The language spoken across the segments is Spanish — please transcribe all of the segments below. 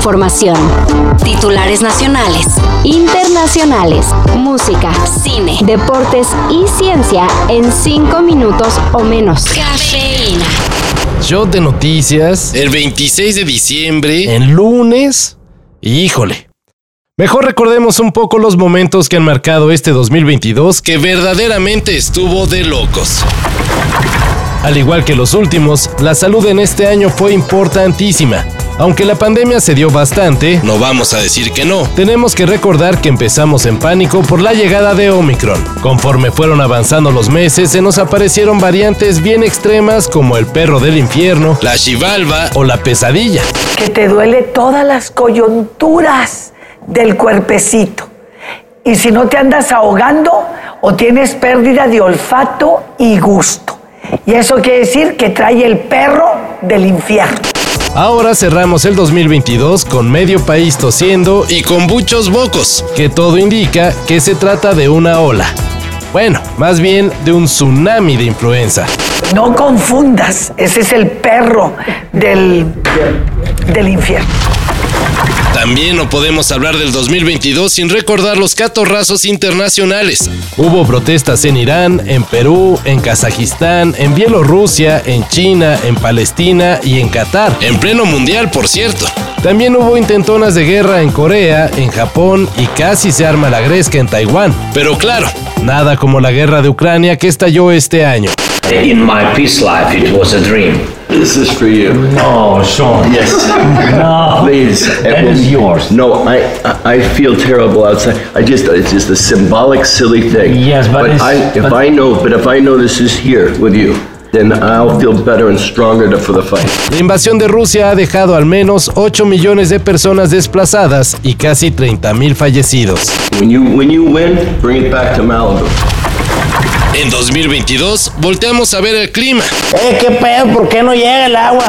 información. Titulares nacionales, internacionales, música, cine, deportes y ciencia en 5 minutos o menos. Cafeína. Shot de noticias. El 26 de diciembre. En lunes. Híjole. Mejor recordemos un poco los momentos que han marcado este 2022 que verdaderamente estuvo de locos. Al igual que los últimos, la salud en este año fue importantísima. Aunque la pandemia se dio bastante, no vamos a decir que no. Tenemos que recordar que empezamos en pánico por la llegada de Omicron. Conforme fueron avanzando los meses, se nos aparecieron variantes bien extremas como el perro del infierno, la chivalva o la pesadilla. Que te duele todas las coyunturas del cuerpecito. Y si no te andas ahogando o tienes pérdida de olfato y gusto. Y eso quiere decir que trae el perro del infierno. Ahora cerramos el 2022 con medio país tosiendo y con muchos bocos, que todo indica que se trata de una ola. Bueno, más bien de un tsunami de influenza. No confundas, ese es el perro del, del infierno. También no podemos hablar del 2022 sin recordar los catorrazos internacionales. Hubo protestas en Irán, en Perú, en Kazajistán, en Bielorrusia, en China, en Palestina y en Qatar. En pleno mundial, por cierto. También hubo intentonas de guerra en Corea, en Japón y casi se arma la gresca en Taiwán. Pero claro, nada como la guerra de Ucrania que estalló este año. In my peace life, it was a dream. This is for you. No, Sean. Yes. no. Please. That is yours. No, I I feel terrible outside. I just it's just a symbolic, silly thing. Yes, but, but I if but I know, but if I know this is here with you. Then I'll feel better and stronger for the fight. La invasión de Rusia ha dejado al menos 8 millones de personas desplazadas y casi 30 mil fallecidos. When you, when you win, bring it back to Malibu. En 2022 volteamos a ver el clima. Eh, qué pedo, ¿por qué no llega el agua?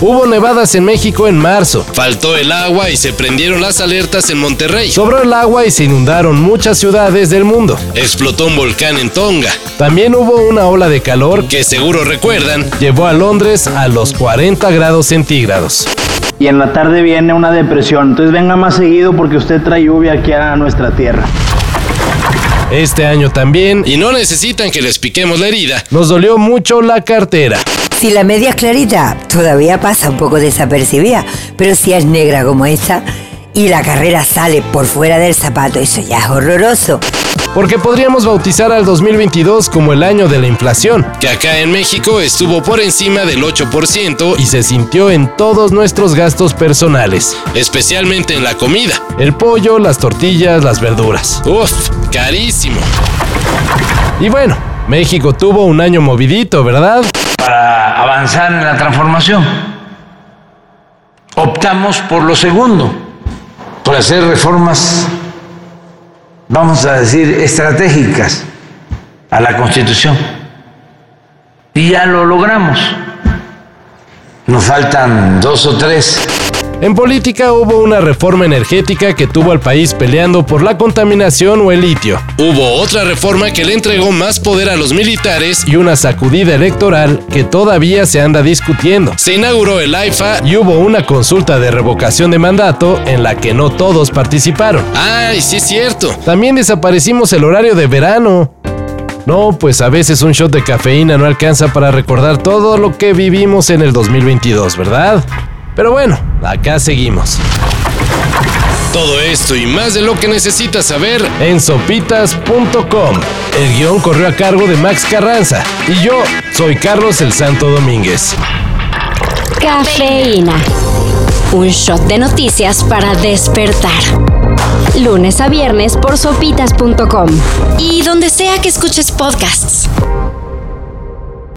Hubo nevadas en México en marzo. Faltó el agua y se prendieron las alertas en Monterrey. Sobró el agua y se inundaron muchas ciudades del mundo. Explotó un volcán en Tonga. También hubo una ola de calor que seguro recuerdan llevó a Londres a los 40 grados centígrados. Y en la tarde viene una depresión. Entonces venga más seguido porque usted trae lluvia aquí a nuestra tierra. Este año también, y no necesitan que les piquemos la herida, nos dolió mucho la cartera. Si la media es clarita, todavía pasa un poco desapercibida, pero si es negra como esta y la carrera sale por fuera del zapato, eso ya es horroroso. Porque podríamos bautizar al 2022 como el año de la inflación, que acá en México estuvo por encima del 8% y se sintió en todos nuestros gastos personales, especialmente en la comida. El pollo, las tortillas, las verduras. Uf, carísimo. Y bueno, México tuvo un año movidito, ¿verdad? Para avanzar en la transformación, optamos por lo segundo, por hacer reformas, vamos a decir, estratégicas a la Constitución. Y ya lo logramos. Nos faltan dos o tres. En política hubo una reforma energética que tuvo al país peleando por la contaminación o el litio. Hubo otra reforma que le entregó más poder a los militares y una sacudida electoral que todavía se anda discutiendo. Se inauguró el AIFA y hubo una consulta de revocación de mandato en la que no todos participaron. ¡Ay, sí es cierto! También desaparecimos el horario de verano. No, pues a veces un shot de cafeína no alcanza para recordar todo lo que vivimos en el 2022, ¿verdad? Pero bueno, acá seguimos. Todo esto y más de lo que necesitas saber en sopitas.com. El guion corrió a cargo de Max Carranza y yo soy Carlos el Santo Domínguez. Cafeína. Un shot de noticias para despertar. Lunes a viernes por sopitas.com y donde sea que escuches podcasts.